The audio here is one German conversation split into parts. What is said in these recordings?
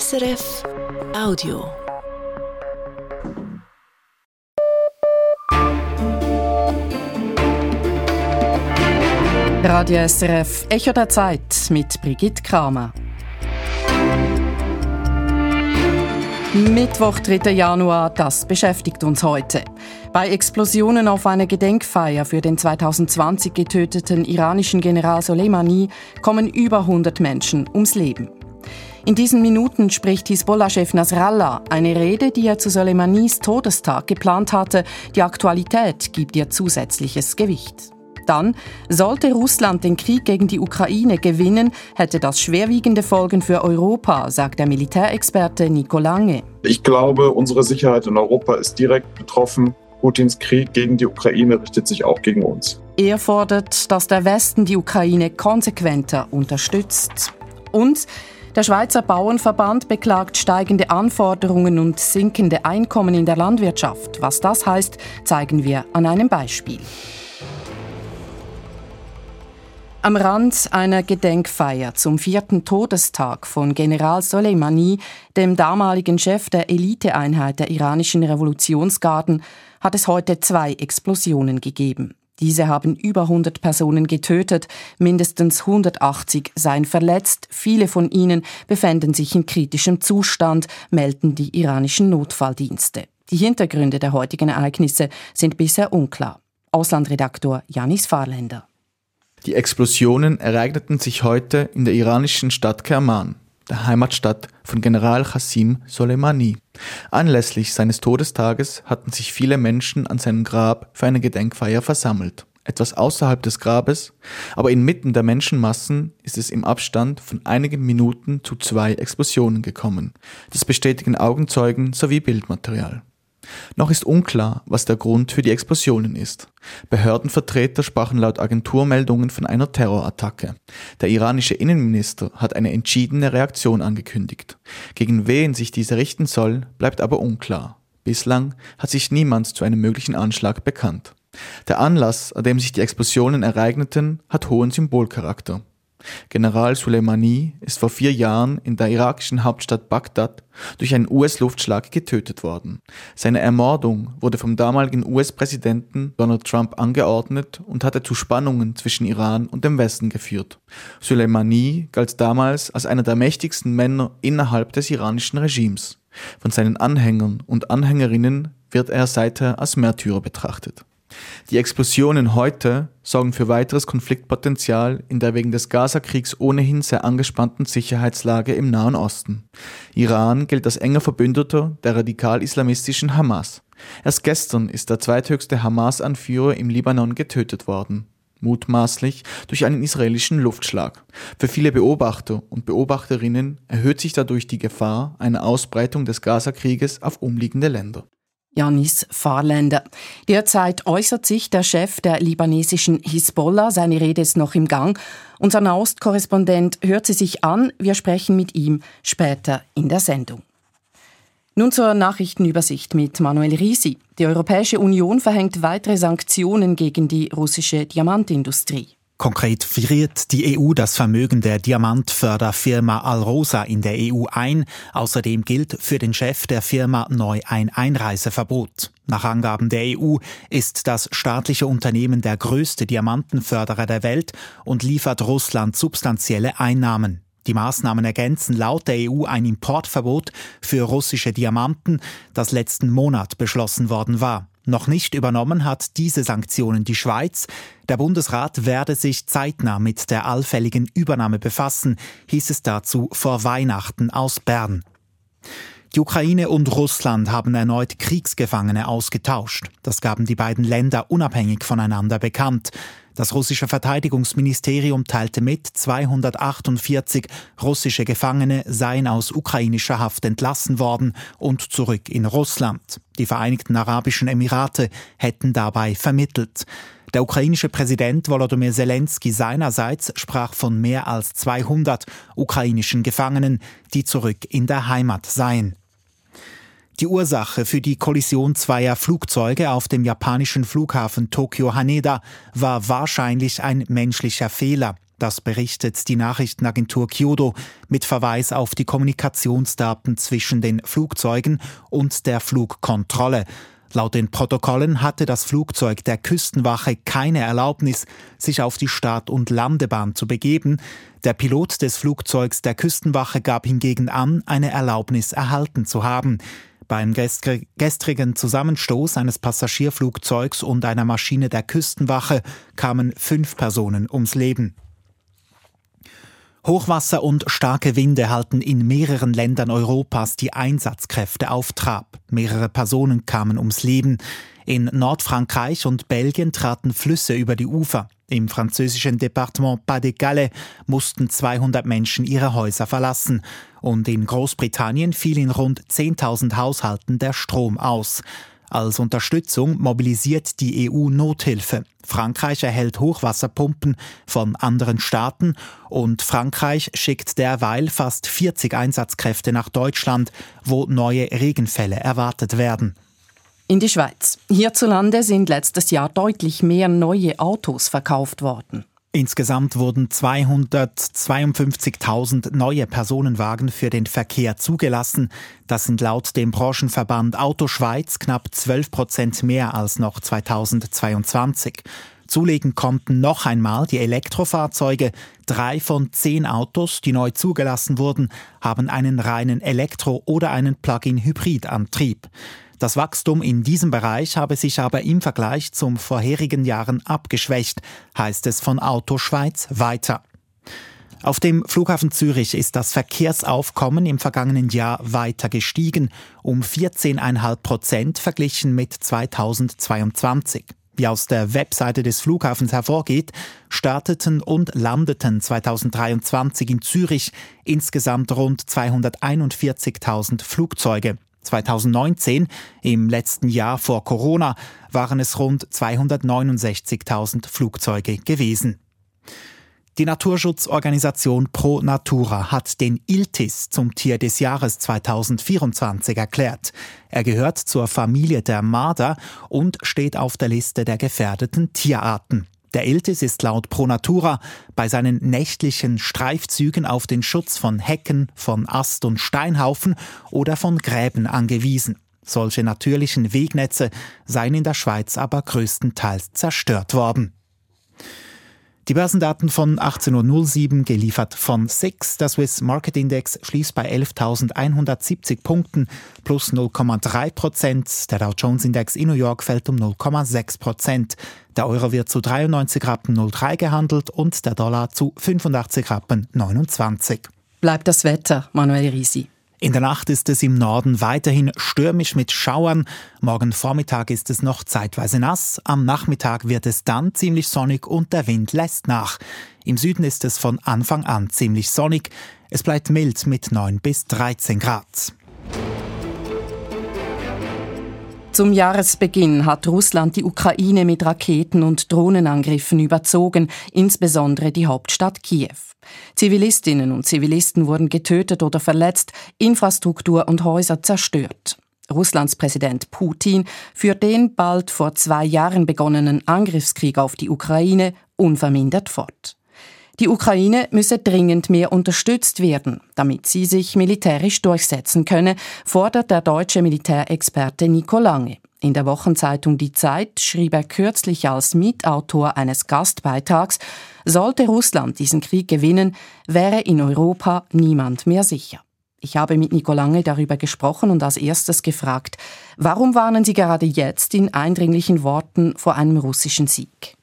SRF Audio. Radio SRF Echo der Zeit mit Brigitte Kramer. Mittwoch, 3. Januar, das beschäftigt uns heute. Bei Explosionen auf einer Gedenkfeier für den 2020 getöteten iranischen General Soleimani kommen über 100 Menschen ums Leben. In diesen Minuten spricht Hisbollah-Chef Nasrallah eine Rede, die er zu Soleimanis Todestag geplant hatte. Die Aktualität gibt ihr zusätzliches Gewicht. Dann, sollte Russland den Krieg gegen die Ukraine gewinnen, hätte das schwerwiegende Folgen für Europa, sagt der Militärexperte Nico Lange. Ich glaube, unsere Sicherheit in Europa ist direkt betroffen. Putins Krieg gegen die Ukraine richtet sich auch gegen uns. Er fordert, dass der Westen die Ukraine konsequenter unterstützt. Und der Schweizer Bauernverband beklagt steigende Anforderungen und sinkende Einkommen in der Landwirtschaft. Was das heißt, zeigen wir an einem Beispiel. Am Rand einer Gedenkfeier zum vierten Todestag von General Soleimani, dem damaligen Chef der Eliteeinheit der iranischen Revolutionsgarden, hat es heute zwei Explosionen gegeben. Diese haben über 100 Personen getötet, mindestens 180 seien verletzt, viele von ihnen befänden sich in kritischem Zustand, melden die iranischen Notfalldienste. Die Hintergründe der heutigen Ereignisse sind bisher unklar. Auslandredaktor Janis Fahrländer. Die Explosionen ereigneten sich heute in der iranischen Stadt Kerman, der Heimatstadt von General Qassim Soleimani. Anlässlich seines Todestages hatten sich viele Menschen an seinem Grab für eine Gedenkfeier versammelt. Etwas außerhalb des Grabes, aber inmitten der Menschenmassen ist es im Abstand von einigen Minuten zu zwei Explosionen gekommen. Das bestätigen Augenzeugen sowie Bildmaterial. Noch ist unklar, was der Grund für die Explosionen ist. Behördenvertreter sprachen laut Agenturmeldungen von einer Terrorattacke. Der iranische Innenminister hat eine entschiedene Reaktion angekündigt. Gegen wen sich diese richten soll, bleibt aber unklar. Bislang hat sich niemand zu einem möglichen Anschlag bekannt. Der Anlass, an dem sich die Explosionen ereigneten, hat hohen Symbolcharakter. General Soleimani ist vor vier Jahren in der irakischen Hauptstadt Bagdad durch einen US-Luftschlag getötet worden. Seine Ermordung wurde vom damaligen US-Präsidenten Donald Trump angeordnet und hatte zu Spannungen zwischen Iran und dem Westen geführt. Soleimani galt damals als einer der mächtigsten Männer innerhalb des iranischen Regimes. Von seinen Anhängern und Anhängerinnen wird er seither als Märtyrer betrachtet. Die Explosionen heute sorgen für weiteres Konfliktpotenzial in der wegen des Gaza-Kriegs ohnehin sehr angespannten Sicherheitslage im Nahen Osten. Iran gilt als enger Verbündeter der radikal-islamistischen Hamas. Erst gestern ist der zweithöchste Hamas-Anführer im Libanon getötet worden mutmaßlich durch einen israelischen Luftschlag. Für viele Beobachter und Beobachterinnen erhöht sich dadurch die Gefahr einer Ausbreitung des Gaza-Krieges auf umliegende Länder. Janis Fahrländer. Derzeit äußert sich der Chef der libanesischen Hisbollah. Seine Rede ist noch im Gang. Unser Nahostkorrespondent hört sie sich an. Wir sprechen mit ihm später in der Sendung. Nun zur Nachrichtenübersicht mit Manuel Risi. Die Europäische Union verhängt weitere Sanktionen gegen die russische Diamantindustrie. Konkret friert die EU das Vermögen der Diamantförderfirma Alrosa in der EU ein. Außerdem gilt für den Chef der Firma neu ein Einreiseverbot. Nach Angaben der EU ist das staatliche Unternehmen der größte Diamantenförderer der Welt und liefert Russland substanzielle Einnahmen. Die Maßnahmen ergänzen laut der EU ein Importverbot für russische Diamanten, das letzten Monat beschlossen worden war. Noch nicht übernommen hat diese Sanktionen die Schweiz. Der Bundesrat werde sich zeitnah mit der allfälligen Übernahme befassen, hieß es dazu vor Weihnachten aus Bern. Die Ukraine und Russland haben erneut Kriegsgefangene ausgetauscht. Das gaben die beiden Länder unabhängig voneinander bekannt. Das russische Verteidigungsministerium teilte mit, 248 russische Gefangene seien aus ukrainischer Haft entlassen worden und zurück in Russland. Die Vereinigten Arabischen Emirate hätten dabei vermittelt. Der ukrainische Präsident Volodymyr Zelensky seinerseits sprach von mehr als 200 ukrainischen Gefangenen, die zurück in der Heimat seien. Die Ursache für die Kollision zweier Flugzeuge auf dem japanischen Flughafen Tokio Haneda war wahrscheinlich ein menschlicher Fehler. Das berichtet die Nachrichtenagentur Kyodo mit Verweis auf die Kommunikationsdaten zwischen den Flugzeugen und der Flugkontrolle. Laut den Protokollen hatte das Flugzeug der Küstenwache keine Erlaubnis, sich auf die Start- und Landebahn zu begeben. Der Pilot des Flugzeugs der Küstenwache gab hingegen an, eine Erlaubnis erhalten zu haben. Beim gestrigen Zusammenstoß eines Passagierflugzeugs und einer Maschine der Küstenwache kamen fünf Personen ums Leben. Hochwasser und starke Winde halten in mehreren Ländern Europas die Einsatzkräfte auf Trab. Mehrere Personen kamen ums Leben. In Nordfrankreich und Belgien traten Flüsse über die Ufer. Im französischen Departement Pas-de-Calais mussten 200 Menschen ihre Häuser verlassen. Und in Großbritannien fiel in rund 10.000 Haushalten der Strom aus. Als Unterstützung mobilisiert die EU Nothilfe. Frankreich erhält Hochwasserpumpen von anderen Staaten und Frankreich schickt derweil fast 40 Einsatzkräfte nach Deutschland, wo neue Regenfälle erwartet werden. In die Schweiz. Hierzulande sind letztes Jahr deutlich mehr neue Autos verkauft worden. Insgesamt wurden 252.000 neue Personenwagen für den Verkehr zugelassen. Das sind laut dem Branchenverband Autoschweiz knapp 12 Prozent mehr als noch 2022. Zulegen konnten noch einmal die Elektrofahrzeuge. Drei von zehn Autos, die neu zugelassen wurden, haben einen reinen Elektro- oder einen Plug-in-Hybrid-Antrieb. Das Wachstum in diesem Bereich habe sich aber im Vergleich zum vorherigen Jahren abgeschwächt, heißt es von Auto Schweiz weiter. Auf dem Flughafen Zürich ist das Verkehrsaufkommen im vergangenen Jahr weiter gestiegen, um 14,5 Prozent verglichen mit 2022. Wie aus der Webseite des Flughafens hervorgeht, starteten und landeten 2023 in Zürich insgesamt rund 241.000 Flugzeuge. 2019, im letzten Jahr vor Corona, waren es rund 269.000 Flugzeuge gewesen. Die Naturschutzorganisation Pro Natura hat den Iltis zum Tier des Jahres 2024 erklärt. Er gehört zur Familie der Marder und steht auf der Liste der gefährdeten Tierarten. Der Iltis ist laut Pro Natura bei seinen nächtlichen Streifzügen auf den Schutz von Hecken, von Ast- und Steinhaufen oder von Gräben angewiesen. Solche natürlichen Wegnetze seien in der Schweiz aber größtenteils zerstört worden. Die Börsendaten von 18.07 Uhr geliefert von SIX. Der Swiss Market Index schließt bei 11.170 Punkten plus 0,3 Prozent. Der Dow Jones Index in New York fällt um 0,6 Prozent. Der Euro wird zu 93 Rappen 03 gehandelt und der Dollar zu 85 Rappen 29. Bleibt das Wetter, Manuel Risi. In der Nacht ist es im Norden weiterhin stürmisch mit Schauern. Morgen Vormittag ist es noch zeitweise nass. Am Nachmittag wird es dann ziemlich sonnig und der Wind lässt nach. Im Süden ist es von Anfang an ziemlich sonnig. Es bleibt mild mit 9 bis 13 Grad. Zum Jahresbeginn hat Russland die Ukraine mit Raketen und Drohnenangriffen überzogen, insbesondere die Hauptstadt Kiew. Zivilistinnen und Zivilisten wurden getötet oder verletzt, Infrastruktur und Häuser zerstört. Russlands Präsident Putin führt den bald vor zwei Jahren begonnenen Angriffskrieg auf die Ukraine unvermindert fort. Die Ukraine müsse dringend mehr unterstützt werden, damit sie sich militärisch durchsetzen könne, fordert der deutsche Militärexperte Nico Lange. In der Wochenzeitung Die Zeit schrieb er kürzlich als Mitautor eines Gastbeitrags, sollte Russland diesen Krieg gewinnen, wäre in Europa niemand mehr sicher. Ich habe mit Nico Lange darüber gesprochen und als erstes gefragt, warum warnen Sie gerade jetzt in eindringlichen Worten vor einem russischen Sieg?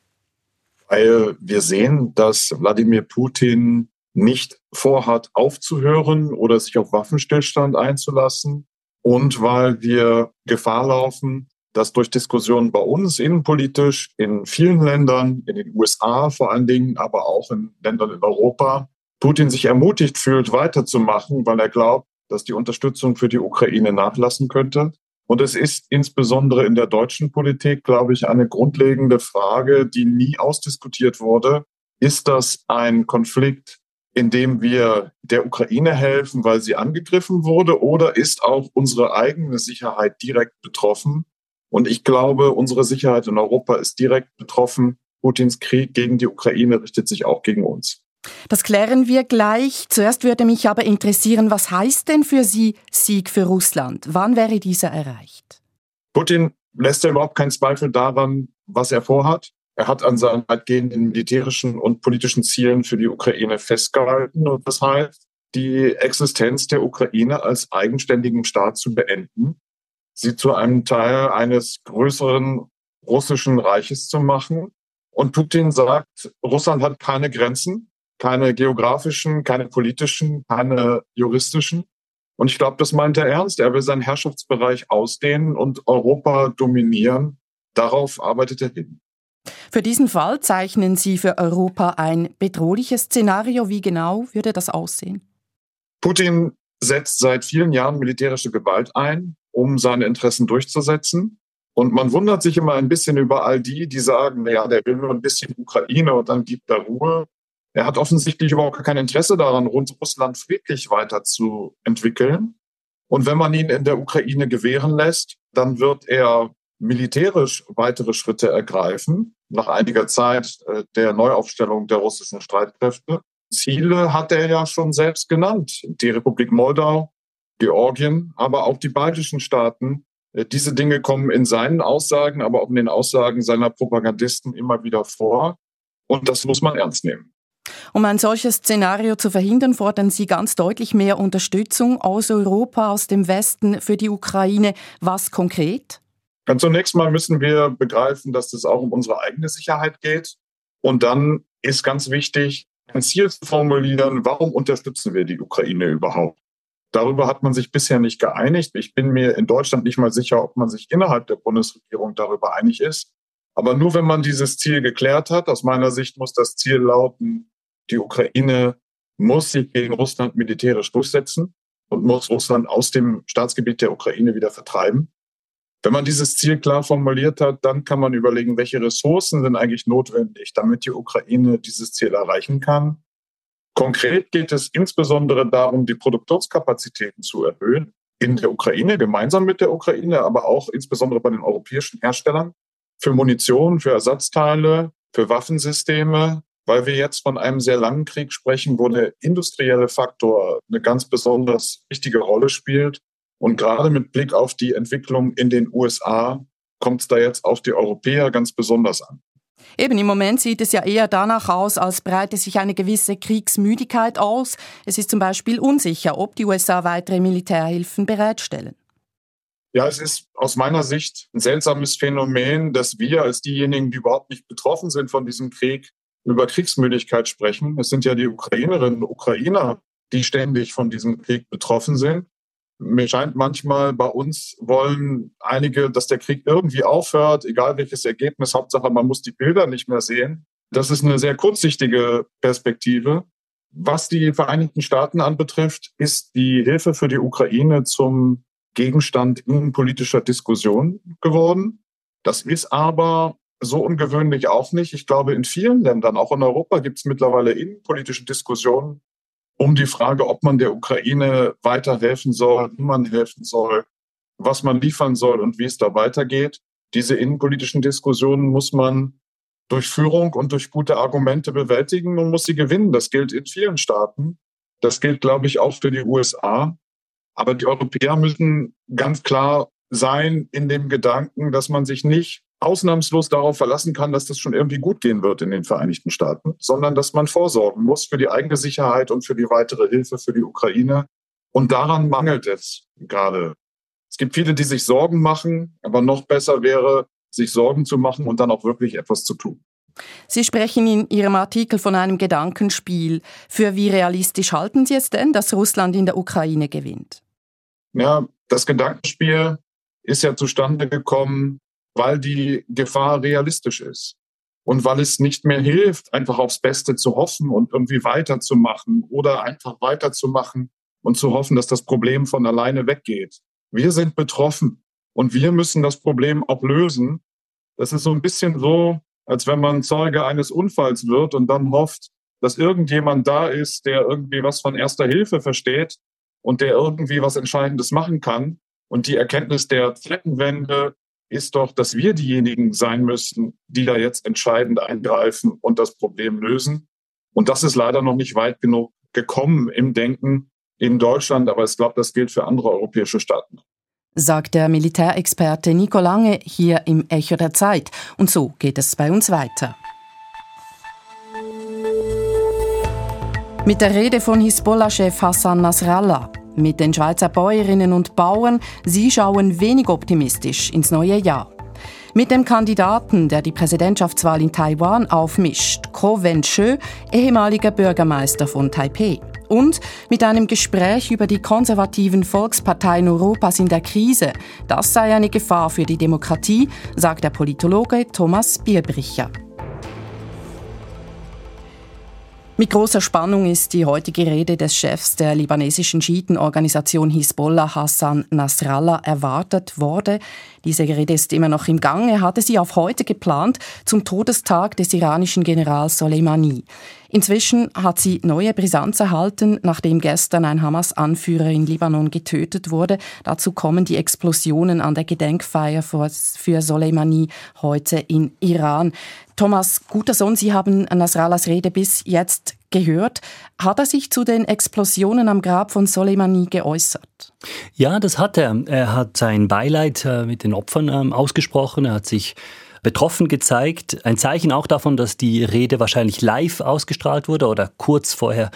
Weil wir sehen, dass Wladimir Putin nicht vorhat, aufzuhören oder sich auf Waffenstillstand einzulassen und weil wir Gefahr laufen, dass durch Diskussionen bei uns innenpolitisch in vielen Ländern, in den USA vor allen Dingen, aber auch in Ländern in Europa, Putin sich ermutigt fühlt, weiterzumachen, weil er glaubt, dass die Unterstützung für die Ukraine nachlassen könnte. Und es ist insbesondere in der deutschen Politik, glaube ich, eine grundlegende Frage, die nie ausdiskutiert wurde. Ist das ein Konflikt, in dem wir der Ukraine helfen, weil sie angegriffen wurde, oder ist auch unsere eigene Sicherheit direkt betroffen? Und ich glaube, unsere Sicherheit in Europa ist direkt betroffen. Putins Krieg gegen die Ukraine richtet sich auch gegen uns. Das klären wir gleich. Zuerst würde mich aber interessieren, was heißt denn für Sie Sieg für Russland? Wann wäre dieser erreicht? Putin lässt ja überhaupt keinen Zweifel daran, was er vorhat. Er hat an seinen weitgehenden militärischen und politischen Zielen für die Ukraine festgehalten. Und das heißt, die Existenz der Ukraine als eigenständigen Staat zu beenden, sie zu einem Teil eines größeren russischen Reiches zu machen. Und Putin sagt, Russland hat keine Grenzen, keine geografischen, keine politischen, keine juristischen. Und ich glaube, das meint er ernst. Er will seinen Herrschaftsbereich ausdehnen und Europa dominieren. Darauf arbeitet er hin. Für diesen Fall zeichnen Sie für Europa ein bedrohliches Szenario. Wie genau würde das aussehen? Putin setzt seit vielen Jahren militärische Gewalt ein, um seine Interessen durchzusetzen. Und man wundert sich immer ein bisschen über all die, die sagen, ja, der will nur ein bisschen Ukraine und dann gibt er Ruhe. Er hat offensichtlich überhaupt kein Interesse daran, rund Russland friedlich weiterzuentwickeln. Und wenn man ihn in der Ukraine gewähren lässt, dann wird er militärisch weitere Schritte ergreifen, nach einiger Zeit äh, der Neuaufstellung der russischen Streitkräfte. Ziele hat er ja schon selbst genannt. Die Republik Moldau, Georgien, aber auch die baltischen Staaten. Äh, diese Dinge kommen in seinen Aussagen, aber auch in den Aussagen seiner Propagandisten immer wieder vor. Und das muss man ernst nehmen. Um ein solches Szenario zu verhindern, fordern Sie ganz deutlich mehr Unterstützung aus Europa, aus dem Westen für die Ukraine. Was konkret? Ganz zunächst mal müssen wir begreifen, dass es auch um unsere eigene Sicherheit geht. Und dann ist ganz wichtig, ein Ziel zu formulieren, warum unterstützen wir die Ukraine überhaupt? Darüber hat man sich bisher nicht geeinigt. Ich bin mir in Deutschland nicht mal sicher, ob man sich innerhalb der Bundesregierung darüber einig ist. Aber nur wenn man dieses Ziel geklärt hat, aus meiner Sicht muss das Ziel lauten, die Ukraine muss sich gegen Russland militärisch durchsetzen und muss Russland aus dem Staatsgebiet der Ukraine wieder vertreiben. Wenn man dieses Ziel klar formuliert hat, dann kann man überlegen, welche Ressourcen sind eigentlich notwendig, damit die Ukraine dieses Ziel erreichen kann. Konkret geht es insbesondere darum, die Produktionskapazitäten zu erhöhen in der Ukraine, gemeinsam mit der Ukraine, aber auch insbesondere bei den europäischen Herstellern für Munition, für Ersatzteile, für Waffensysteme, weil wir jetzt von einem sehr langen Krieg sprechen, wo der industrielle Faktor eine ganz besonders wichtige Rolle spielt und gerade mit Blick auf die Entwicklung in den USA kommt es da jetzt auf die Europäer ganz besonders an. Eben im Moment sieht es ja eher danach aus, als breite sich eine gewisse Kriegsmüdigkeit aus. Es ist zum Beispiel unsicher, ob die USA weitere Militärhilfen bereitstellen. Ja, es ist aus meiner Sicht ein seltsames Phänomen, dass wir als diejenigen, die überhaupt nicht betroffen sind von diesem Krieg, über Kriegsmüdigkeit sprechen. Es sind ja die Ukrainerinnen und Ukrainer, die ständig von diesem Krieg betroffen sind mir scheint manchmal bei uns wollen einige, dass der Krieg irgendwie aufhört, egal welches Ergebnis, Hauptsache man muss die Bilder nicht mehr sehen. Das ist eine sehr kurzsichtige Perspektive. Was die Vereinigten Staaten anbetrifft, ist die Hilfe für die Ukraine zum Gegenstand innenpolitischer Diskussion geworden. Das ist aber so ungewöhnlich auch nicht. Ich glaube, in vielen Ländern, auch in Europa, gibt es mittlerweile innenpolitische Diskussionen um die Frage, ob man der Ukraine weiterhelfen soll, wie man helfen soll, was man liefern soll und wie es da weitergeht. Diese innenpolitischen Diskussionen muss man durch Führung und durch gute Argumente bewältigen und muss sie gewinnen. Das gilt in vielen Staaten. Das gilt, glaube ich, auch für die USA. Aber die Europäer müssen ganz klar sein in dem Gedanken, dass man sich nicht ausnahmslos darauf verlassen kann, dass das schon irgendwie gut gehen wird in den Vereinigten Staaten, sondern dass man vorsorgen muss für die eigene Sicherheit und für die weitere Hilfe für die Ukraine. Und daran mangelt es gerade. Es gibt viele, die sich Sorgen machen, aber noch besser wäre, sich Sorgen zu machen und dann auch wirklich etwas zu tun. Sie sprechen in Ihrem Artikel von einem Gedankenspiel. Für wie realistisch halten Sie es denn, dass Russland in der Ukraine gewinnt? Ja, das Gedankenspiel ist ja zustande gekommen weil die Gefahr realistisch ist. Und weil es nicht mehr hilft, einfach aufs Beste zu hoffen und irgendwie weiterzumachen oder einfach weiterzumachen und zu hoffen, dass das Problem von alleine weggeht. Wir sind betroffen und wir müssen das Problem auch lösen. Das ist so ein bisschen so, als wenn man Zeuge eines Unfalls wird und dann hofft, dass irgendjemand da ist, der irgendwie was von erster Hilfe versteht und der irgendwie was Entscheidendes machen kann. Und die Erkenntnis der Zeitenwende ist doch, dass wir diejenigen sein müssen, die da jetzt entscheidend eingreifen und das Problem lösen. Und das ist leider noch nicht weit genug gekommen im Denken in Deutschland, aber ich glaube, das gilt für andere europäische Staaten. Sagt der Militärexperte Nico Lange hier im Echo der Zeit. Und so geht es bei uns weiter. Mit der Rede von Hisbollah-Chef Hassan Nasrallah. Mit den Schweizer Bäuerinnen und Bauern, sie schauen wenig optimistisch ins neue Jahr. Mit dem Kandidaten, der die Präsidentschaftswahl in Taiwan aufmischt, Ko Wen-Shö, ehemaliger Bürgermeister von Taipei. Und mit einem Gespräch über die konservativen Volksparteien Europas in der Krise. Das sei eine Gefahr für die Demokratie, sagt der Politologe Thomas Bierbricher. Mit großer Spannung ist die heutige Rede des Chefs der libanesischen Schiitenorganisation Hisbollah Hassan Nasrallah erwartet worden. Diese Rede ist immer noch im Gang. Er hatte sie auf heute geplant, zum Todestag des iranischen Generals Soleimani. Inzwischen hat sie neue Brisanz erhalten, nachdem gestern ein Hamas-Anführer in Libanon getötet wurde. Dazu kommen die Explosionen an der Gedenkfeier für Soleimani heute in Iran. Thomas Gutersohn, Sie haben Nasrallahs Rede bis jetzt gehört. Hat er sich zu den Explosionen am Grab von Soleimani geäußert? Ja, das hat er. Er hat sein Beileid äh, mit den Opfern ähm, ausgesprochen. Er hat sich betroffen gezeigt. Ein Zeichen auch davon, dass die Rede wahrscheinlich live ausgestrahlt wurde oder kurz vorher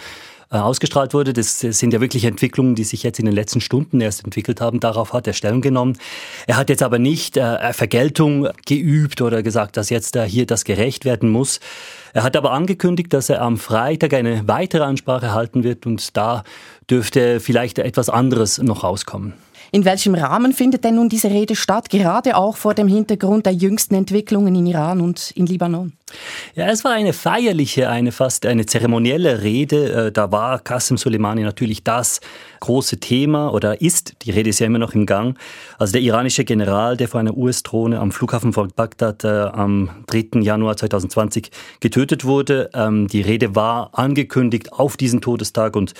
ausgestrahlt wurde. Das sind ja wirklich Entwicklungen, die sich jetzt in den letzten Stunden erst entwickelt haben. Darauf hat er Stellung genommen. Er hat jetzt aber nicht äh, Vergeltung geübt oder gesagt, dass jetzt äh, hier das gerecht werden muss. Er hat aber angekündigt, dass er am Freitag eine weitere Ansprache halten wird und da dürfte vielleicht etwas anderes noch rauskommen. In welchem Rahmen findet denn nun diese Rede statt, gerade auch vor dem Hintergrund der jüngsten Entwicklungen in Iran und in Libanon? Ja, es war eine feierliche, eine fast eine zeremonielle Rede. Äh, da war Qasem Soleimani natürlich das große Thema oder ist, die Rede ist ja immer noch im Gang. Also der iranische General, der vor einer US-Drohne am Flughafen von Bagdad äh, am 3. Januar 2020 getötet wurde. Ähm, die Rede war angekündigt auf diesen Todestag und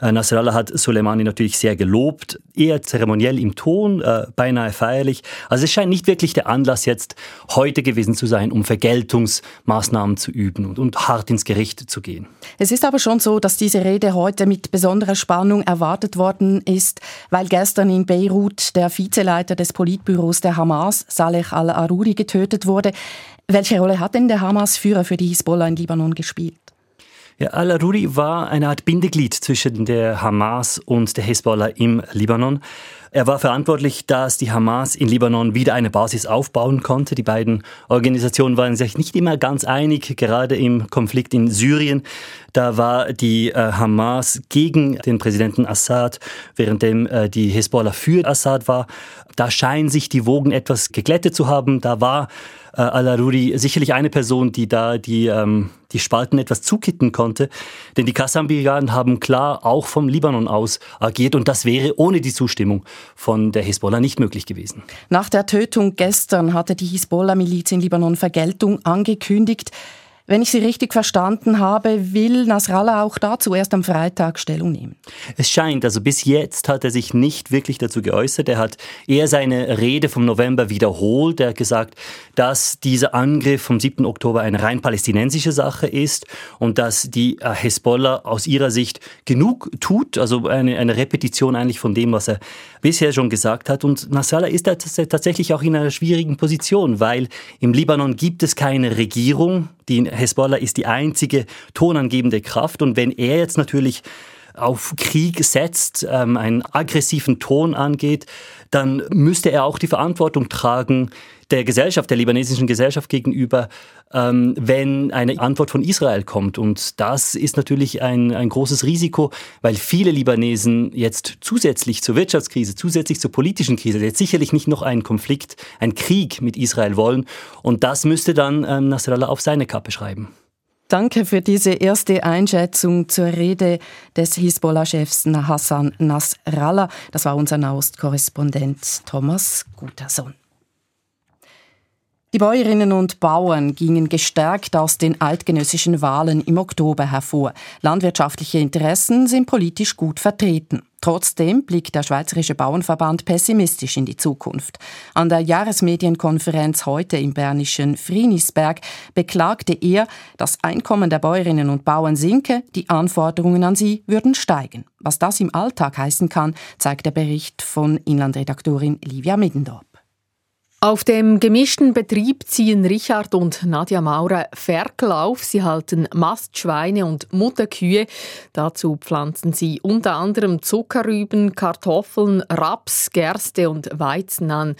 Nasrallah hat Soleimani natürlich sehr gelobt, eher zeremoniell im Ton, äh, beinahe feierlich. Also es scheint nicht wirklich der Anlass jetzt heute gewesen zu sein, um Vergeltungsmaßnahmen zu üben und, und hart ins Gericht zu gehen. Es ist aber schon so, dass diese Rede heute mit besonderer Spannung erwartet worden ist, weil gestern in Beirut der Vizeleiter des Politbüros der Hamas, Saleh al-Aruri, getötet wurde. Welche Rolle hat denn der Hamas-Führer für die Hisbollah in Libanon gespielt? Ja, Al-Aruri war eine Art Bindeglied zwischen der Hamas und der Hezbollah im Libanon. Er war verantwortlich, dass die Hamas in Libanon wieder eine Basis aufbauen konnte. Die beiden Organisationen waren sich nicht immer ganz einig, gerade im Konflikt in Syrien. Da war die äh, Hamas gegen den Präsidenten Assad, währenddem äh, die Hezbollah für Assad war. Da scheinen sich die Wogen etwas geglättet zu haben. Da war äh, Al-Aruri sicherlich eine Person, die da die, ähm, die Spalten etwas zukitten konnte. Denn die Qassam-Brigaden haben klar auch vom Libanon aus agiert und das wäre ohne die Zustimmung von der Hisbollah nicht möglich gewesen. Nach der Tötung gestern hatte die Hisbollah-Miliz in Libanon Vergeltung angekündigt. Wenn ich Sie richtig verstanden habe, will Nasrallah auch dazu erst am Freitag Stellung nehmen. Es scheint, also bis jetzt hat er sich nicht wirklich dazu geäußert. Er hat eher seine Rede vom November wiederholt. Er hat gesagt, dass dieser Angriff vom 7. Oktober eine rein palästinensische Sache ist und dass die äh, Hezbollah aus ihrer Sicht genug tut, also eine, eine Repetition eigentlich von dem, was er bisher schon gesagt hat. Und Nasrallah ist tatsächlich auch in einer schwierigen Position, weil im Libanon gibt es keine Regierung. Die Hezbollah ist die einzige tonangebende Kraft. Und wenn er jetzt natürlich auf Krieg setzt, ähm, einen aggressiven Ton angeht, dann müsste er auch die Verantwortung tragen der Gesellschaft, der libanesischen Gesellschaft gegenüber, ähm, wenn eine Antwort von Israel kommt. Und das ist natürlich ein, ein großes Risiko, weil viele Libanesen jetzt zusätzlich zur Wirtschaftskrise, zusätzlich zur politischen Krise, jetzt sicherlich nicht noch einen Konflikt, einen Krieg mit Israel wollen. Und das müsste dann ähm, Nasrallah auf seine Kappe schreiben. Danke für diese erste Einschätzung zur Rede des Hisbollah-Chefs Hassan Nasrallah. Das war unser Nahostkorrespondent Thomas Guterson. Die Bäuerinnen und Bauern gingen gestärkt aus den eidgenössischen Wahlen im Oktober hervor. Landwirtschaftliche Interessen sind politisch gut vertreten. Trotzdem blickt der Schweizerische Bauernverband pessimistisch in die Zukunft. An der Jahresmedienkonferenz heute im bernischen Frienisberg beklagte er, das Einkommen der Bäuerinnen und Bauern sinke, die Anforderungen an sie würden steigen. Was das im Alltag heißen kann, zeigt der Bericht von Inlandredaktorin Livia Middendorf. Auf dem gemischten Betrieb ziehen Richard und Nadja Maurer Ferkel auf. Sie halten Mastschweine und Mutterkühe. Dazu pflanzen sie unter anderem Zuckerrüben, Kartoffeln, Raps, Gerste und Weizen an.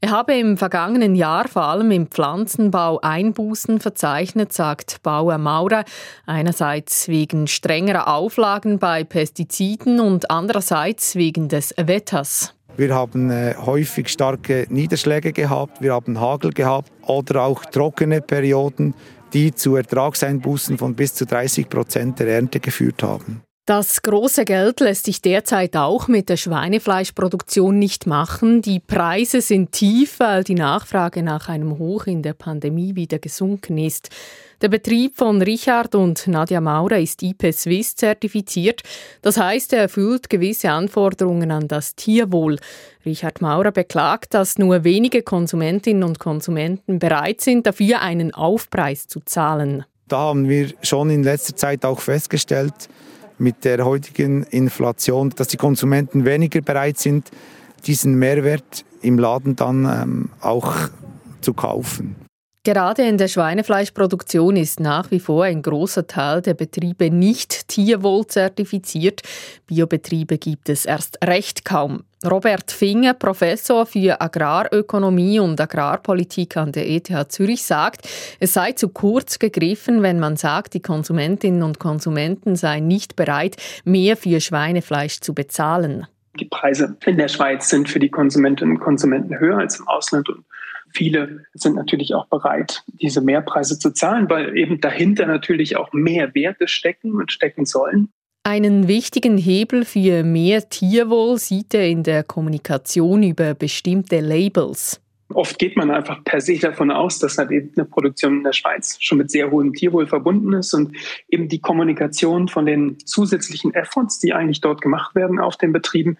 Er habe im vergangenen Jahr vor allem im Pflanzenbau Einbußen verzeichnet, sagt Bauer Maurer. Einerseits wegen strengerer Auflagen bei Pestiziden und andererseits wegen des Wetters. Wir haben äh, häufig starke Niederschläge gehabt, wir haben Hagel gehabt oder auch trockene Perioden, die zu Ertragseinbußen von bis zu 30 Prozent der Ernte geführt haben. Das große Geld lässt sich derzeit auch mit der Schweinefleischproduktion nicht machen. Die Preise sind tief, weil die Nachfrage nach einem Hoch in der Pandemie wieder gesunken ist. Der Betrieb von Richard und Nadja Maurer ist IP Swiss zertifiziert. Das heißt, er erfüllt gewisse Anforderungen an das Tierwohl. Richard Maurer beklagt, dass nur wenige Konsumentinnen und Konsumenten bereit sind, dafür einen Aufpreis zu zahlen. Da haben wir schon in letzter Zeit auch festgestellt, mit der heutigen Inflation, dass die Konsumenten weniger bereit sind, diesen Mehrwert im Laden dann ähm, auch zu kaufen. Gerade in der Schweinefleischproduktion ist nach wie vor ein großer Teil der Betriebe nicht tierwohlzertifiziert. Biobetriebe gibt es erst recht kaum. Robert Finger, Professor für Agrarökonomie und Agrarpolitik an der ETH Zürich, sagt, es sei zu kurz gegriffen, wenn man sagt, die Konsumentinnen und Konsumenten seien nicht bereit, mehr für Schweinefleisch zu bezahlen. Die Preise in der Schweiz sind für die Konsumentinnen und Konsumenten höher als im Ausland und Viele sind natürlich auch bereit, diese Mehrpreise zu zahlen, weil eben dahinter natürlich auch mehr Werte stecken und stecken sollen. Einen wichtigen Hebel für mehr Tierwohl sieht er in der Kommunikation über bestimmte Labels. Oft geht man einfach per se davon aus, dass halt eben eine Produktion in der Schweiz schon mit sehr hohem Tierwohl verbunden ist und eben die Kommunikation von den zusätzlichen Efforts, die eigentlich dort gemacht werden auf den Betrieben,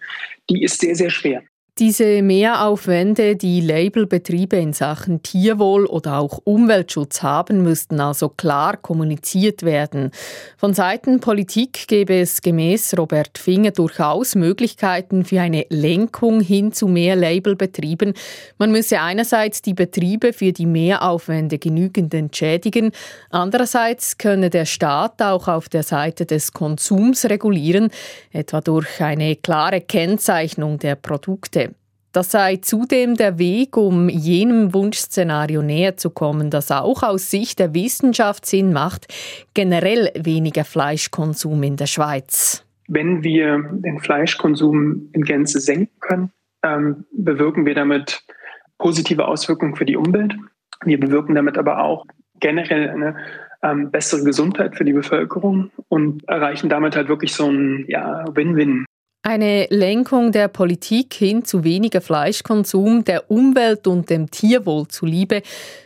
die ist sehr, sehr schwer. Diese Mehraufwände, die Labelbetriebe in Sachen Tierwohl oder auch Umweltschutz haben, müssten also klar kommuniziert werden. Von Seiten Politik gäbe es gemäß Robert Finger durchaus Möglichkeiten für eine Lenkung hin zu mehr Labelbetrieben. Man müsse einerseits die Betriebe für die Mehraufwände genügend entschädigen, andererseits könne der Staat auch auf der Seite des Konsums regulieren, etwa durch eine klare Kennzeichnung der Produkte. Das sei zudem der Weg, um jenem Wunschszenario näher zu kommen, das auch aus Sicht der Wissenschaft Sinn macht, generell weniger Fleischkonsum in der Schweiz. Wenn wir den Fleischkonsum in Gänze senken können, ähm, bewirken wir damit positive Auswirkungen für die Umwelt. Wir bewirken damit aber auch generell eine ähm, bessere Gesundheit für die Bevölkerung und erreichen damit halt wirklich so ein ja, Win-Win. Eine Lenkung der Politik hin zu weniger Fleischkonsum der Umwelt und dem Tierwohl zuliebe.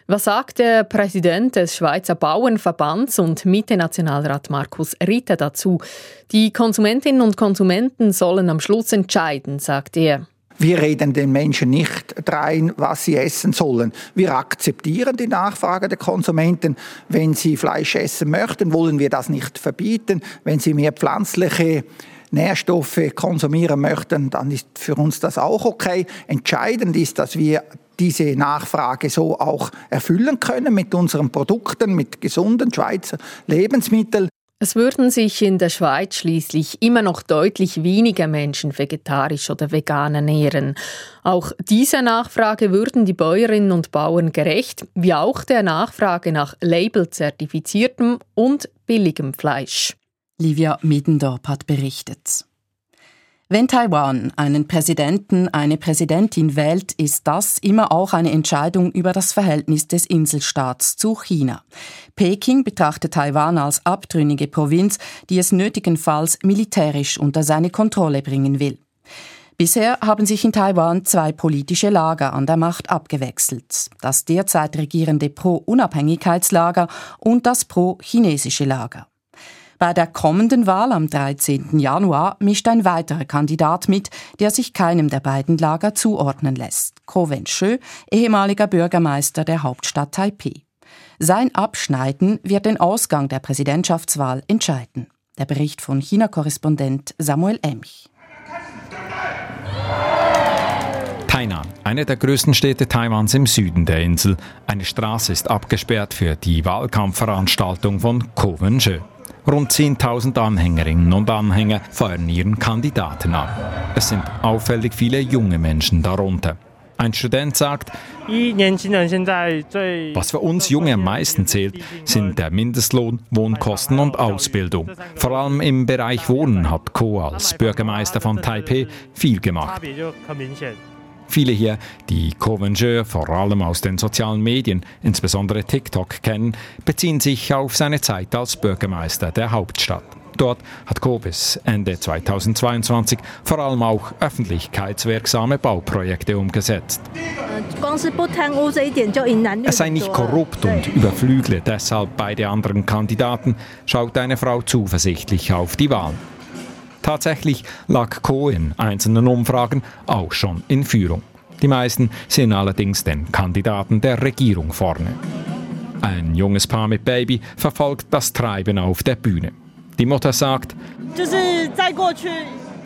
Was sagt der Präsident des Schweizer Bauernverbands und Mitte-Nationalrat Markus Ritter dazu? Die Konsumentinnen und Konsumenten sollen am Schluss entscheiden, sagt er. Wir reden den Menschen nicht drein, was sie essen sollen. Wir akzeptieren die Nachfrage der Konsumenten. Wenn sie Fleisch essen möchten, wollen wir das nicht verbieten. Wenn sie mehr pflanzliche Nährstoffe konsumieren möchten, dann ist für uns das auch okay. Entscheidend ist, dass wir diese Nachfrage so auch erfüllen können mit unseren Produkten, mit gesunden Schweizer Lebensmitteln. Es würden sich in der Schweiz schließlich immer noch deutlich weniger Menschen vegetarisch oder vegan ernähren. Auch dieser Nachfrage würden die Bäuerinnen und Bauern gerecht, wie auch der Nachfrage nach labelzertifiziertem und billigem Fleisch. Livia Middendorp hat berichtet. Wenn Taiwan einen Präsidenten, eine Präsidentin wählt, ist das immer auch eine Entscheidung über das Verhältnis des Inselstaats zu China. Peking betrachtet Taiwan als abtrünnige Provinz, die es nötigenfalls militärisch unter seine Kontrolle bringen will. Bisher haben sich in Taiwan zwei politische Lager an der Macht abgewechselt. Das derzeit regierende Pro-Unabhängigkeitslager und das pro-chinesische Lager. Bei der kommenden Wahl am 13. Januar mischt ein weiterer Kandidat mit, der sich keinem der beiden Lager zuordnen lässt. Ko Wen-shö, ehemaliger Bürgermeister der Hauptstadt Taipeh. Sein Abschneiden wird den Ausgang der Präsidentschaftswahl entscheiden. Der Bericht von China-Korrespondent Samuel Emch. Tainan, eine der größten Städte Taiwans im Süden der Insel. Eine Straße ist abgesperrt für die Wahlkampfveranstaltung von Ko Wen-je. Rund 10.000 Anhängerinnen und Anhänger feuern ihren Kandidaten an. Es sind auffällig viele junge Menschen darunter. Ein Student sagt, was für uns Junge am meisten zählt, sind der Mindestlohn, Wohnkosten und Ausbildung. Vor allem im Bereich Wohnen hat Ko als Bürgermeister von Taipei viel gemacht. Viele hier, die Covenger vor allem aus den sozialen Medien, insbesondere TikTok, kennen, beziehen sich auf seine Zeit als Bürgermeister der Hauptstadt. Dort hat Co bis Ende 2022 vor allem auch öffentlichkeitswirksame Bauprojekte umgesetzt. Es sei nicht korrupt und überflügle deshalb beide anderen Kandidaten, schaut eine Frau zuversichtlich auf die Wahl. Tatsächlich lag Co in einzelnen Umfragen auch schon in Führung. Die meisten sehen allerdings den Kandidaten der Regierung vorne. Ein junges Paar mit Baby verfolgt das Treiben auf der Bühne. Die Mutter sagt,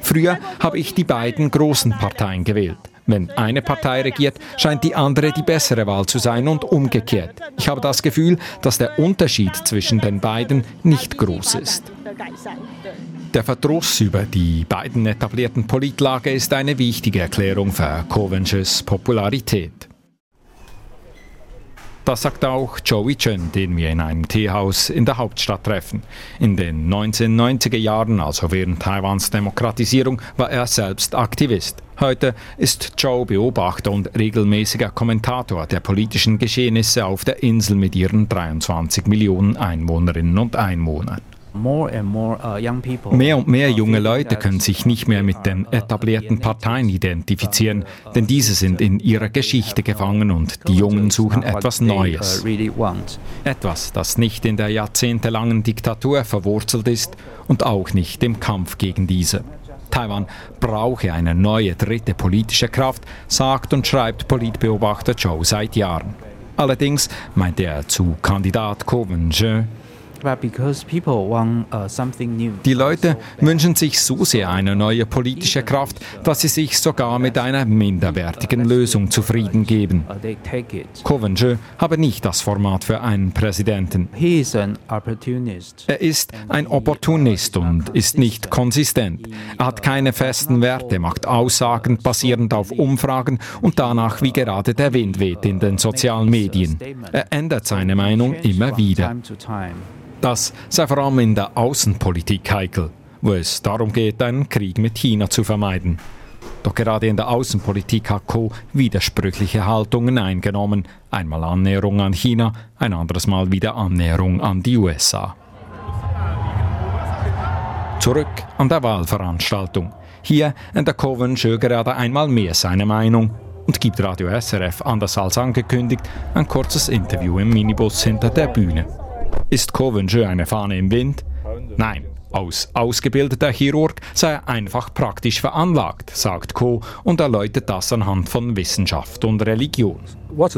Früher habe ich die beiden großen Parteien gewählt. Wenn eine Partei regiert, scheint die andere die bessere Wahl zu sein und umgekehrt. Ich habe das Gefühl, dass der Unterschied zwischen den beiden nicht groß ist. Der Verdruss über die beiden etablierten Politlager ist eine wichtige Erklärung für Covenches Popularität. Das sagt auch Joey Chen, den wir in einem Teehaus in der Hauptstadt treffen. In den 1990er Jahren, also während Taiwans Demokratisierung, war er selbst Aktivist. Heute ist Joe Beobachter und regelmäßiger Kommentator der politischen Geschehnisse auf der Insel mit ihren 23 Millionen Einwohnerinnen und Einwohnern. Uh, mehr und mehr junge Leute können sich nicht mehr mit den etablierten Parteien identifizieren, denn diese sind in ihrer Geschichte gefangen und die Jungen suchen etwas Neues. Etwas, das nicht in der jahrzehntelangen Diktatur verwurzelt ist und auch nicht im Kampf gegen diese. Taiwan brauche eine neue dritte politische Kraft, sagt und schreibt Politbeobachter Zhou seit Jahren. Allerdings meinte er zu Kandidat Ko Wen-je, Uh, die Leute wünschen sich so sehr eine neue politische Kraft, dass sie sich sogar mit einer minderwertigen Lösung zufrieden geben. Covenger habe nicht das Format für einen Präsidenten. Er ist ein Opportunist und ist nicht konsistent. Er hat keine festen Werte, macht Aussagen basierend auf Umfragen und danach, wie gerade der Wind weht in den sozialen Medien. Er ändert seine Meinung immer wieder. Das sei vor allem in der Außenpolitik heikel, wo es darum geht, einen Krieg mit China zu vermeiden. Doch gerade in der Außenpolitik hat Co. widersprüchliche Haltungen eingenommen. Einmal Annäherung an China, ein anderes Mal wieder Annäherung an die USA. Zurück an der Wahlveranstaltung. Hier ändert Coven gerade einmal mehr seine Meinung und gibt Radio SRF, anders als angekündigt, ein kurzes Interview im Minibus hinter der Bühne. Ist Coventry eine Fahne im Wind? Nein. Aus ausgebildeter Chirurg sei er einfach praktisch veranlagt, sagt Co. und erläutert das anhand von Wissenschaft und Religion. Was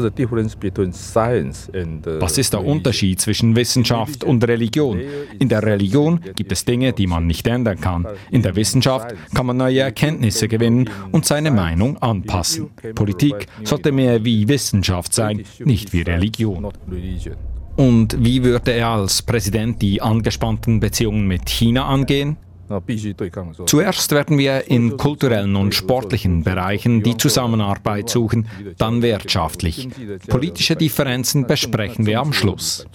ist der Unterschied zwischen Wissenschaft und Religion? In der Religion gibt es Dinge, die man nicht ändern kann. In der Wissenschaft kann man neue Erkenntnisse gewinnen und seine Meinung anpassen. Politik sollte mehr wie Wissenschaft sein, nicht wie Religion. Und wie würde er als Präsident die angespannten Beziehungen mit China angehen? Zuerst werden wir in kulturellen und sportlichen Bereichen die Zusammenarbeit suchen, dann wirtschaftlich. Politische Differenzen besprechen wir am Schluss.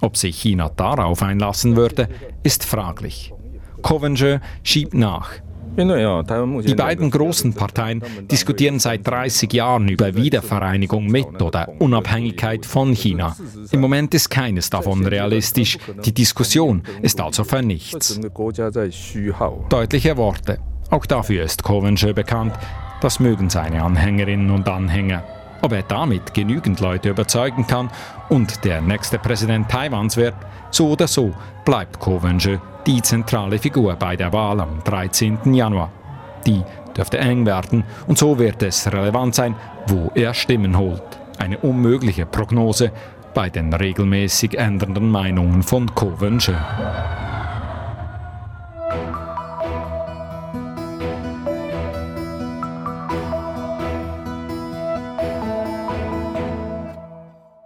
Ob sich China darauf einlassen würde, ist fraglich. Covenger schiebt nach. Die beiden großen Parteien diskutieren seit 30 Jahren über Wiedervereinigung mit oder Unabhängigkeit von China. Im Moment ist keines davon realistisch. Die Diskussion ist also für nichts. Deutliche Worte. Auch dafür ist Covensche bekannt. Das mögen seine Anhängerinnen und Anhänger. Ob er damit genügend Leute überzeugen kann und der nächste Präsident Taiwans wird, so oder so bleibt Covensche die zentrale Figur bei der Wahl am 13. Januar. Die dürfte eng werden und so wird es relevant sein, wo er Stimmen holt. Eine unmögliche Prognose bei den regelmäßig ändernden Meinungen von Covensche.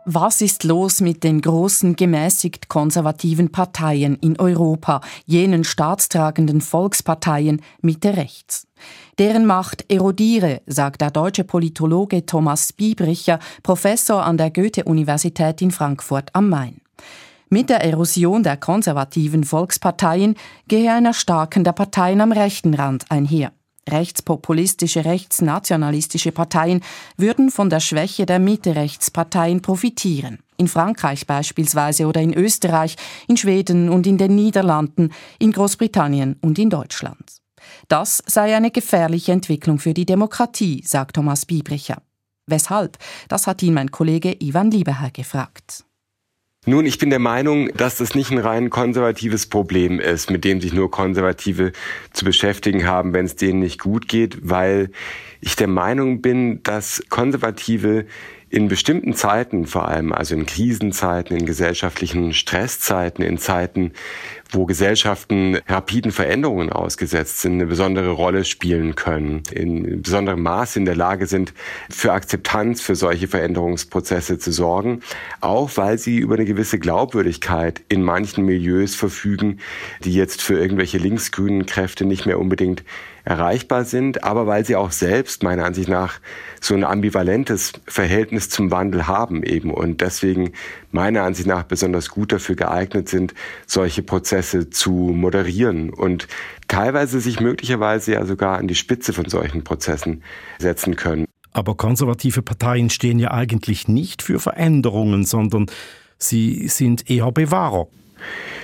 Was ist los mit den großen gemäßigt konservativen Parteien in Europa, jenen staatstragenden Volksparteien Mitte rechts? Deren Macht erodiere, sagt der deutsche Politologe Thomas Biebricher, Professor an der Goethe-Universität in Frankfurt am Main. Mit der Erosion der konservativen Volksparteien gehe ein Erstarken der Parteien am rechten Rand einher. Rechtspopulistische, rechtsnationalistische Parteien würden von der Schwäche der Mitte-Rechtsparteien profitieren. In Frankreich beispielsweise oder in Österreich, in Schweden und in den Niederlanden, in Großbritannien und in Deutschland. Das sei eine gefährliche Entwicklung für die Demokratie, sagt Thomas Biebricher. Weshalb? Das hat ihn mein Kollege Ivan Lieberherr gefragt. Nun, ich bin der Meinung, dass das nicht ein rein konservatives Problem ist, mit dem sich nur Konservative zu beschäftigen haben, wenn es denen nicht gut geht, weil ich der Meinung bin, dass Konservative in bestimmten Zeiten vor allem, also in Krisenzeiten, in gesellschaftlichen Stresszeiten, in Zeiten, wo Gesellschaften rapiden Veränderungen ausgesetzt sind, eine besondere Rolle spielen können, in besonderem Maße in der Lage sind, für Akzeptanz für solche Veränderungsprozesse zu sorgen, auch weil sie über eine gewisse Glaubwürdigkeit in manchen Milieus verfügen, die jetzt für irgendwelche linksgrünen Kräfte nicht mehr unbedingt erreichbar sind, aber weil sie auch selbst meiner Ansicht nach so ein ambivalentes Verhältnis zum Wandel haben eben und deswegen meiner Ansicht nach besonders gut dafür geeignet sind, solche Prozesse zu moderieren und teilweise sich möglicherweise ja sogar an die Spitze von solchen Prozessen setzen können. Aber konservative Parteien stehen ja eigentlich nicht für Veränderungen, sondern sie sind eher Bewahrer.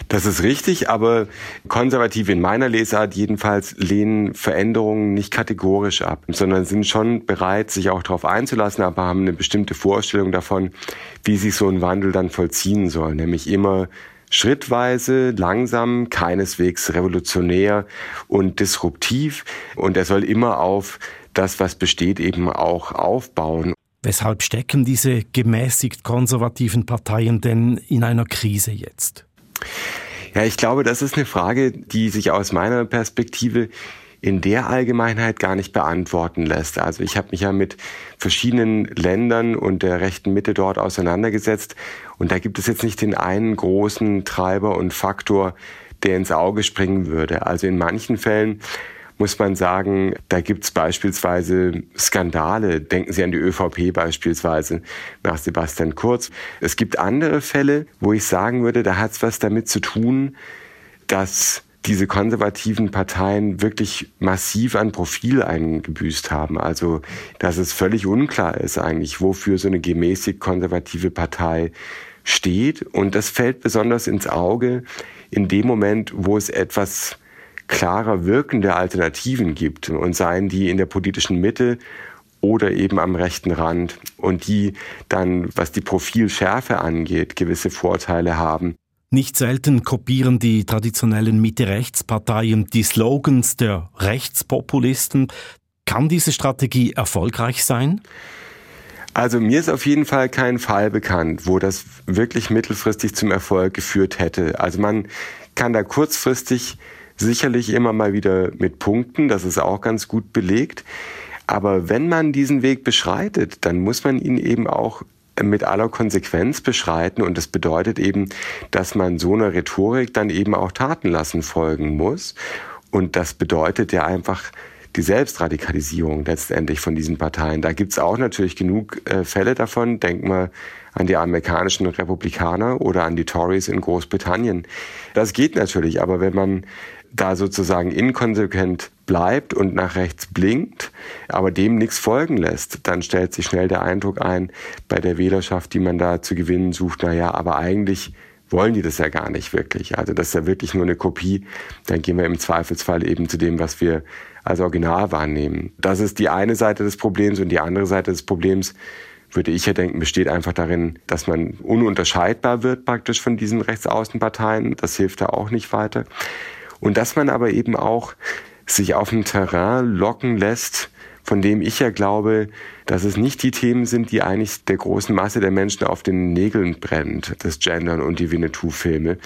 Das ist richtig, aber Konservative in meiner Lesart jedenfalls lehnen Veränderungen nicht kategorisch ab, sondern sind schon bereit, sich auch darauf einzulassen, aber haben eine bestimmte Vorstellung davon, wie sich so ein Wandel dann vollziehen soll, nämlich immer schrittweise, langsam, keineswegs revolutionär und disruptiv und er soll immer auf das, was besteht, eben auch aufbauen. Weshalb stecken diese gemäßigt konservativen Parteien denn in einer Krise jetzt? Ja, ich glaube, das ist eine Frage, die sich aus meiner Perspektive in der Allgemeinheit gar nicht beantworten lässt. Also ich habe mich ja mit verschiedenen Ländern und der rechten Mitte dort auseinandergesetzt und da gibt es jetzt nicht den einen großen Treiber und Faktor, der ins Auge springen würde. Also in manchen Fällen muss man sagen, da gibt es beispielsweise Skandale. Denken Sie an die ÖVP beispielsweise nach Sebastian Kurz. Es gibt andere Fälle, wo ich sagen würde, da hat es was damit zu tun, dass diese konservativen Parteien wirklich massiv an Profil eingebüßt haben. Also, dass es völlig unklar ist eigentlich, wofür so eine gemäßigt konservative Partei steht. Und das fällt besonders ins Auge in dem Moment, wo es etwas klarer wirkende Alternativen gibt und seien die in der politischen Mitte oder eben am rechten Rand und die dann, was die Profilschärfe angeht, gewisse Vorteile haben. Nicht selten kopieren die traditionellen Mitte-Rechts-Parteien die Slogans der Rechtspopulisten. Kann diese Strategie erfolgreich sein? Also mir ist auf jeden Fall kein Fall bekannt, wo das wirklich mittelfristig zum Erfolg geführt hätte. Also man kann da kurzfristig sicherlich immer mal wieder mit Punkten, das ist auch ganz gut belegt. Aber wenn man diesen Weg beschreitet, dann muss man ihn eben auch mit aller Konsequenz beschreiten und das bedeutet eben, dass man so einer Rhetorik dann eben auch Taten lassen folgen muss und das bedeutet ja einfach die Selbstradikalisierung letztendlich von diesen Parteien. Da gibt's auch natürlich genug äh, Fälle davon. Denken wir an die amerikanischen Republikaner oder an die Tories in Großbritannien. Das geht natürlich, aber wenn man da sozusagen inkonsequent bleibt und nach rechts blinkt, aber dem nichts folgen lässt, dann stellt sich schnell der Eindruck ein bei der Wählerschaft, die man da zu gewinnen sucht, na ja, aber eigentlich wollen die das ja gar nicht wirklich. Also das ist ja wirklich nur eine Kopie. Dann gehen wir im Zweifelsfall eben zu dem, was wir als Original wahrnehmen. Das ist die eine Seite des Problems und die andere Seite des Problems würde ich ja denken, besteht einfach darin, dass man ununterscheidbar wird praktisch von diesen Rechtsaußenparteien. Das hilft da auch nicht weiter. Und dass man aber eben auch sich auf ein Terrain locken lässt, von dem ich ja glaube, dass es nicht die Themen sind, die eigentlich der großen Masse der Menschen auf den Nägeln brennt, das Gendern und die Winnetou-Filme,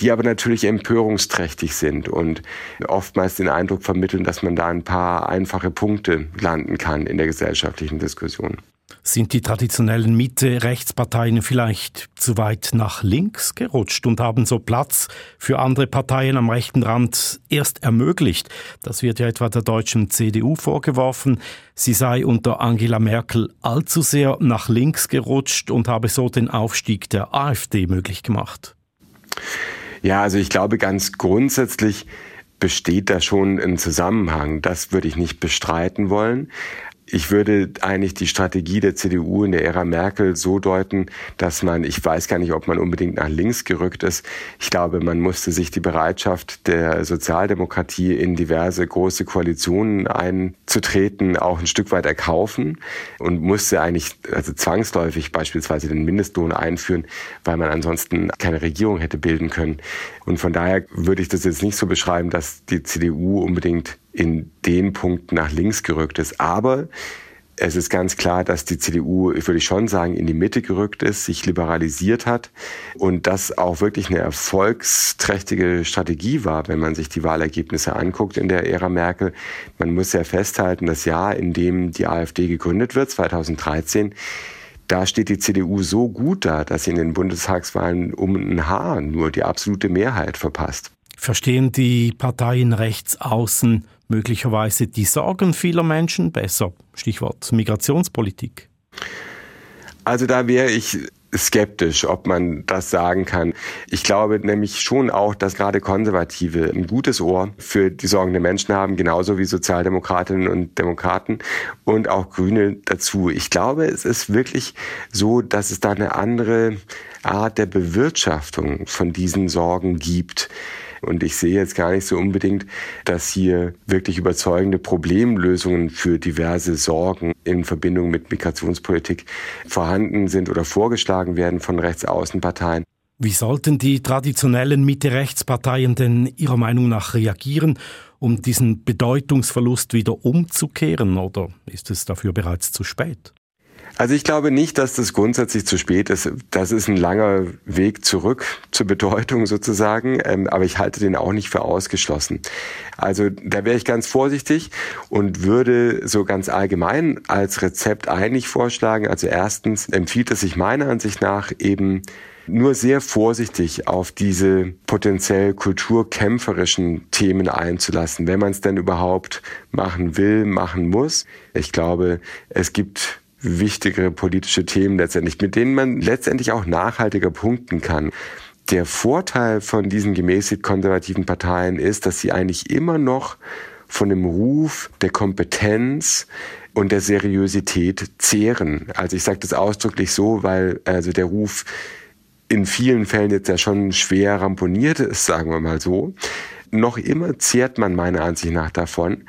die aber natürlich empörungsträchtig sind und oftmals den Eindruck vermitteln, dass man da ein paar einfache Punkte landen kann in der gesellschaftlichen Diskussion. Sind die traditionellen Mitte-Rechtsparteien vielleicht zu weit nach links gerutscht und haben so Platz für andere Parteien am rechten Rand erst ermöglicht? Das wird ja etwa der deutschen CDU vorgeworfen. Sie sei unter Angela Merkel allzu sehr nach links gerutscht und habe so den Aufstieg der AfD möglich gemacht. Ja, also ich glaube ganz grundsätzlich besteht da schon ein Zusammenhang. Das würde ich nicht bestreiten wollen. Ich würde eigentlich die Strategie der CDU in der Ära Merkel so deuten, dass man, ich weiß gar nicht, ob man unbedingt nach links gerückt ist. Ich glaube, man musste sich die Bereitschaft der Sozialdemokratie in diverse große Koalitionen einzutreten auch ein Stück weit erkaufen und musste eigentlich also zwangsläufig beispielsweise den Mindestlohn einführen, weil man ansonsten keine Regierung hätte bilden können. Und von daher würde ich das jetzt nicht so beschreiben, dass die CDU unbedingt in den Punkten nach links gerückt ist. Aber es ist ganz klar, dass die CDU, würde ich schon sagen, in die Mitte gerückt ist, sich liberalisiert hat und das auch wirklich eine erfolgsträchtige Strategie war, wenn man sich die Wahlergebnisse anguckt in der Ära Merkel. Man muss ja festhalten, das Jahr, in dem die AfD gegründet wird, 2013, da steht die CDU so gut da, dass sie in den Bundestagswahlen um ein Haar nur die absolute Mehrheit verpasst. Verstehen die Parteien rechts außen möglicherweise die Sorgen vieler Menschen besser? Stichwort Migrationspolitik. Also da wäre ich skeptisch, ob man das sagen kann. Ich glaube nämlich schon auch, dass gerade Konservative ein gutes Ohr für die Sorgen der Menschen haben, genauso wie Sozialdemokratinnen und Demokraten und auch Grüne dazu. Ich glaube, es ist wirklich so, dass es da eine andere Art der Bewirtschaftung von diesen Sorgen gibt. Und ich sehe jetzt gar nicht so unbedingt, dass hier wirklich überzeugende Problemlösungen für diverse Sorgen in Verbindung mit Migrationspolitik vorhanden sind oder vorgeschlagen werden von Rechtsaußenparteien. Wie sollten die traditionellen Mitte-Rechtsparteien denn Ihrer Meinung nach reagieren, um diesen Bedeutungsverlust wieder umzukehren, oder ist es dafür bereits zu spät? Also ich glaube nicht, dass das grundsätzlich zu spät ist. Das ist ein langer Weg zurück zur Bedeutung sozusagen, ähm, aber ich halte den auch nicht für ausgeschlossen. Also da wäre ich ganz vorsichtig und würde so ganz allgemein als Rezept eigentlich vorschlagen. Also erstens empfiehlt es sich meiner Ansicht nach eben nur sehr vorsichtig auf diese potenziell kulturkämpferischen Themen einzulassen, wenn man es denn überhaupt machen will, machen muss. Ich glaube, es gibt wichtigere politische Themen letztendlich, mit denen man letztendlich auch nachhaltiger punkten kann. Der Vorteil von diesen gemäßigt konservativen Parteien ist, dass sie eigentlich immer noch von dem Ruf der Kompetenz und der Seriosität zehren. Also ich sage das ausdrücklich so, weil also der Ruf in vielen Fällen jetzt ja schon schwer ramponiert ist, sagen wir mal so. Noch immer zehrt man meiner Ansicht nach davon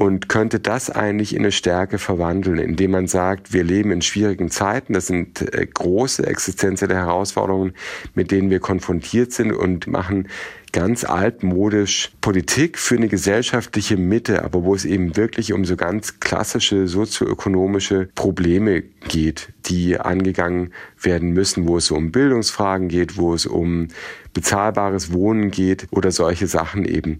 und könnte das eigentlich in eine Stärke verwandeln, indem man sagt, wir leben in schwierigen Zeiten, das sind äh, große existenzielle Herausforderungen, mit denen wir konfrontiert sind und machen ganz altmodisch Politik für eine gesellschaftliche Mitte, aber wo es eben wirklich um so ganz klassische sozioökonomische Probleme geht, die angegangen werden müssen, wo es um Bildungsfragen geht, wo es um bezahlbares Wohnen geht oder solche Sachen eben.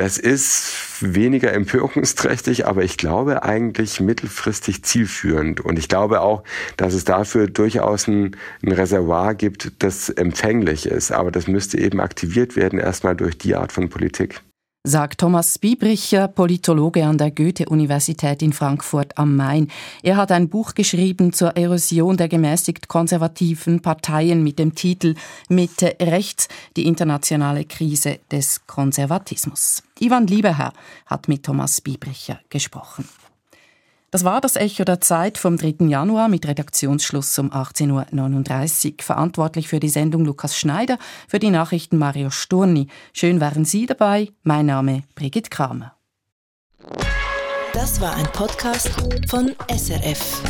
Das ist weniger empörungsträchtig, aber ich glaube eigentlich mittelfristig zielführend. Und ich glaube auch, dass es dafür durchaus ein, ein Reservoir gibt, das empfänglich ist. Aber das müsste eben aktiviert werden, erstmal durch die Art von Politik sagt Thomas Biebricher, Politologe an der Goethe-Universität in Frankfurt am Main. Er hat ein Buch geschrieben zur Erosion der gemäßigt konservativen Parteien mit dem Titel Mitte rechts, die internationale Krise des Konservatismus. Ivan Lieberherr hat mit Thomas Biebricher gesprochen. Das war das Echo der Zeit vom 3. Januar mit Redaktionsschluss um 18.39 Uhr. Verantwortlich für die Sendung Lukas Schneider, für die Nachrichten Mario Sturni. Schön waren Sie dabei. Mein Name Brigitte Kramer. Das war ein Podcast von SRF.